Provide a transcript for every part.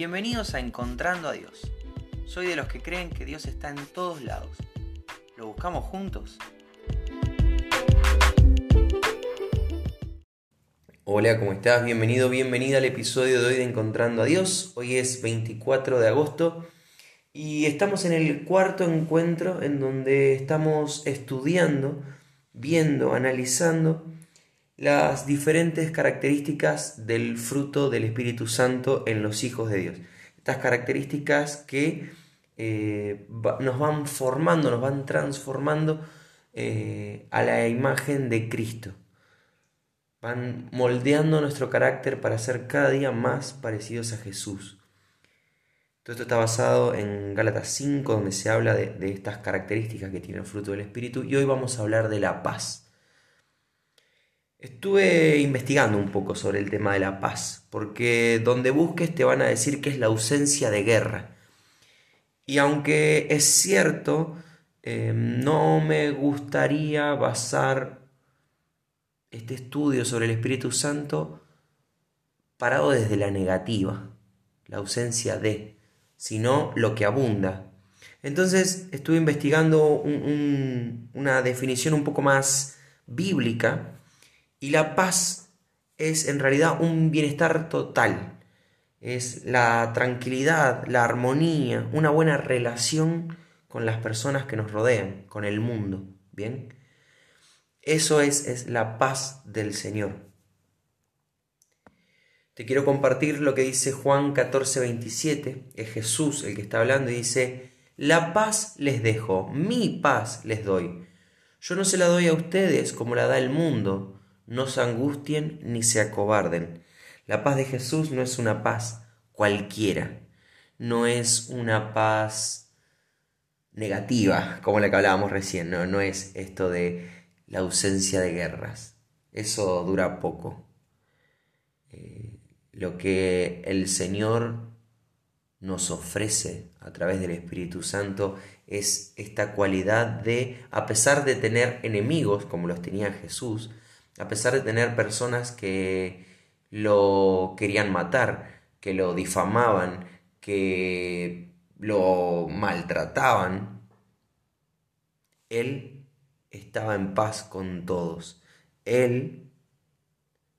Bienvenidos a Encontrando a Dios. Soy de los que creen que Dios está en todos lados. ¿Lo buscamos juntos? Hola, ¿cómo estás? Bienvenido, bienvenida al episodio de hoy de Encontrando a Dios. Hoy es 24 de agosto y estamos en el cuarto encuentro en donde estamos estudiando, viendo, analizando las diferentes características del fruto del Espíritu Santo en los hijos de Dios. Estas características que eh, nos van formando, nos van transformando eh, a la imagen de Cristo. Van moldeando nuestro carácter para ser cada día más parecidos a Jesús. Todo esto está basado en Gálatas 5, donde se habla de, de estas características que tiene el fruto del Espíritu, y hoy vamos a hablar de la paz. Estuve investigando un poco sobre el tema de la paz, porque donde busques te van a decir que es la ausencia de guerra. Y aunque es cierto, eh, no me gustaría basar este estudio sobre el Espíritu Santo parado desde la negativa, la ausencia de, sino lo que abunda. Entonces estuve investigando una definición un poco más bíblica y la paz es en realidad un bienestar total. Es la tranquilidad, la armonía, una buena relación con las personas que nos rodean, con el mundo. ¿Bien? Eso es, es la paz del Señor. Te quiero compartir lo que dice Juan 14, 27. Es Jesús el que está hablando y dice, la paz les dejo, mi paz les doy. Yo no se la doy a ustedes como la da el mundo no se angustien ni se acobarden. La paz de Jesús no es una paz cualquiera, no es una paz negativa, como la que hablábamos recién, no, es esto de la ausencia de guerras. Eso dura poco. Eh, lo que el Señor nos ofrece a través del Espíritu Santo es esta cualidad de, a pesar de tener enemigos como los tenía Jesús, a pesar de tener personas que lo querían matar, que lo difamaban, que lo maltrataban, él estaba en paz con todos. Él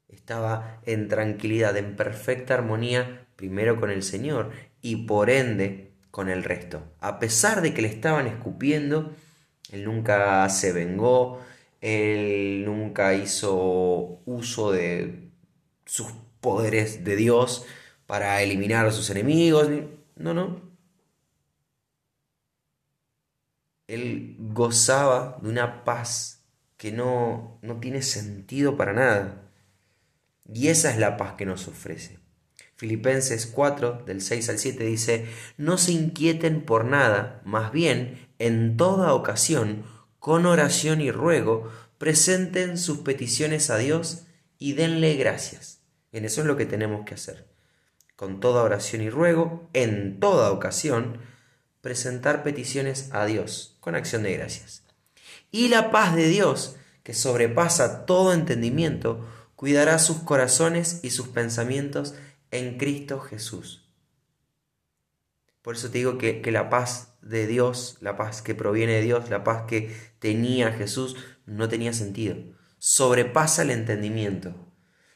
estaba en tranquilidad, en perfecta armonía, primero con el Señor y por ende con el resto. A pesar de que le estaban escupiendo, él nunca se vengó, él nunca hizo uso de sus poderes de Dios para eliminar a sus enemigos. No, no. Él gozaba de una paz que no, no tiene sentido para nada. Y esa es la paz que nos ofrece. Filipenses 4, del 6 al 7 dice, no se inquieten por nada, más bien, en toda ocasión, con oración y ruego, presenten sus peticiones a Dios y denle gracias. En eso es lo que tenemos que hacer. Con toda oración y ruego, en toda ocasión, presentar peticiones a Dios con acción de gracias. Y la paz de Dios, que sobrepasa todo entendimiento, cuidará sus corazones y sus pensamientos en Cristo Jesús. Por eso te digo que, la paz de Dios, la paz que proviene de Dios, la paz que tenía Jesús, no tenía sentido. Sobrepasa el entendimiento.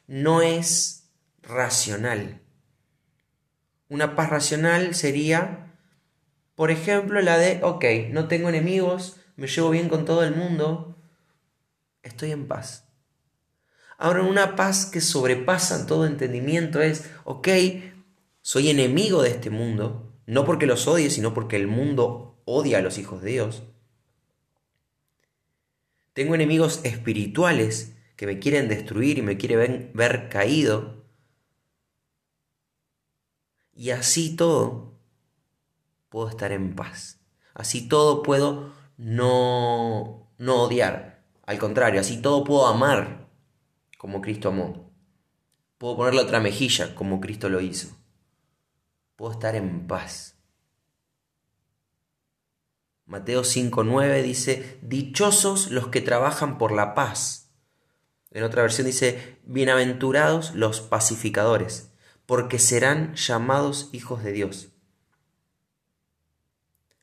No es racional. Una paz racional sería, por ejemplo, la de, ok, no tengo enemigos, me llevo bien con todo el mundo, estoy en paz. Ahora, una paz que sobrepasa todo entendimiento es, ok, soy enemigo de este mundo, no porque los odie, sino porque el mundo odia a los hijos de Dios. Tengo enemigos espirituales que me quieren destruir y me quieren ver caído. Y así todo puedo estar en paz. Así todo puedo no, no odiar. Al contrario, así todo puedo amar como Cristo amó. Puedo ponerle otra mejilla como Cristo lo hizo puedo estar en paz. Mateo 5.9 dice, dichosos los que trabajan por la paz. En otra versión dice, bienaventurados los pacificadores, porque serán llamados hijos de Dios.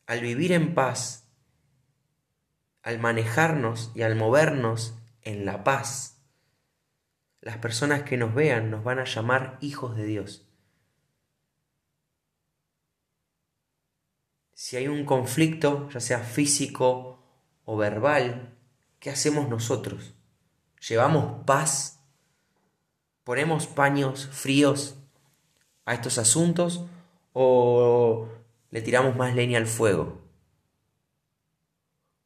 Al vivir en paz, al manejarnos y al movernos en la paz, las personas que nos vean nos van a llamar hijos de Dios. Si hay un conflicto, ya sea físico o verbal, ¿qué hacemos nosotros? ¿Llevamos paz? ¿Ponemos paños fríos a estos asuntos o le tiramos más leña al fuego?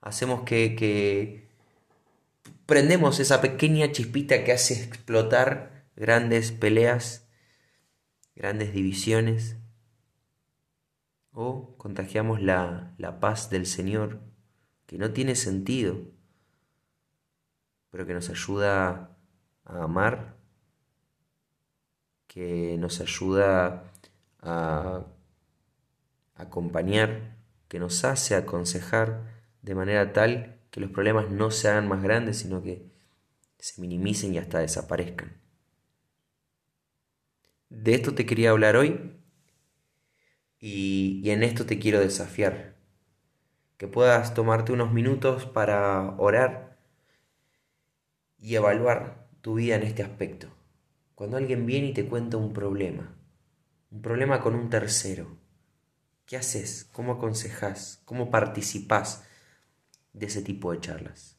Hacemos que, que prendemos esa pequeña chispita que hace explotar grandes peleas, grandes divisiones, o contagiamos la, la paz del Señor, que no tiene sentido, pero que nos ayuda a amar, que nos ayuda a acompañar, que nos hace aconsejar de manera tal que los problemas no se hagan más grandes, sino que se minimicen y hasta desaparezcan. De esto te quería hablar hoy y, en esto te quiero desafiar. Que puedas tomarte unos minutos para orar y evaluar tu vida en este aspecto. Cuando alguien viene y te cuenta un problema, un problema con un tercero, ¿qué haces? ¿Cómo aconsejas? ¿Cómo participas de ese tipo de charlas?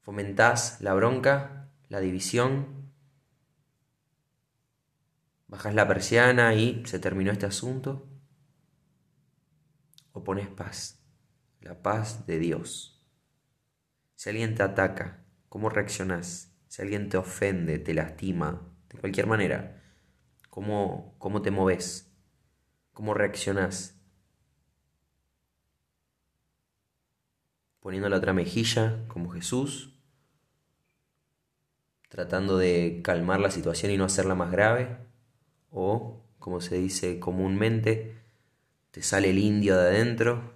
¿Fomentás la bronca, la división? ¿Bajas la persiana y se terminó este asunto? ¿O pones paz? La paz de Dios. Si alguien te ataca, ¿cómo reaccionás? Si alguien te ofende, te lastima, de cualquier manera, ¿cómo, cómo te moves? ¿Cómo reaccionás? poniendo la otra mejilla como Jesús, tratando de calmar la situación y no hacerla más grave, o, como se dice comúnmente, te sale el indio de adentro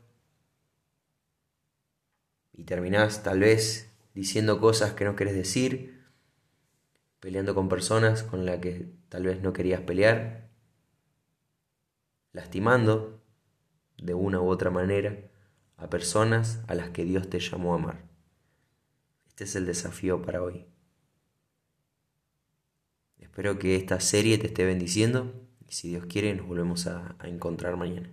y terminás tal vez diciendo cosas que no querés decir, peleando con personas con las que tal vez no querías pelear, lastimando de una u otra manera a personas a las que Dios te llamó a amar. Este es el desafío para hoy. Espero que esta serie te esté bendiciendo y si Dios quiere nos volvemos a, a encontrar mañana.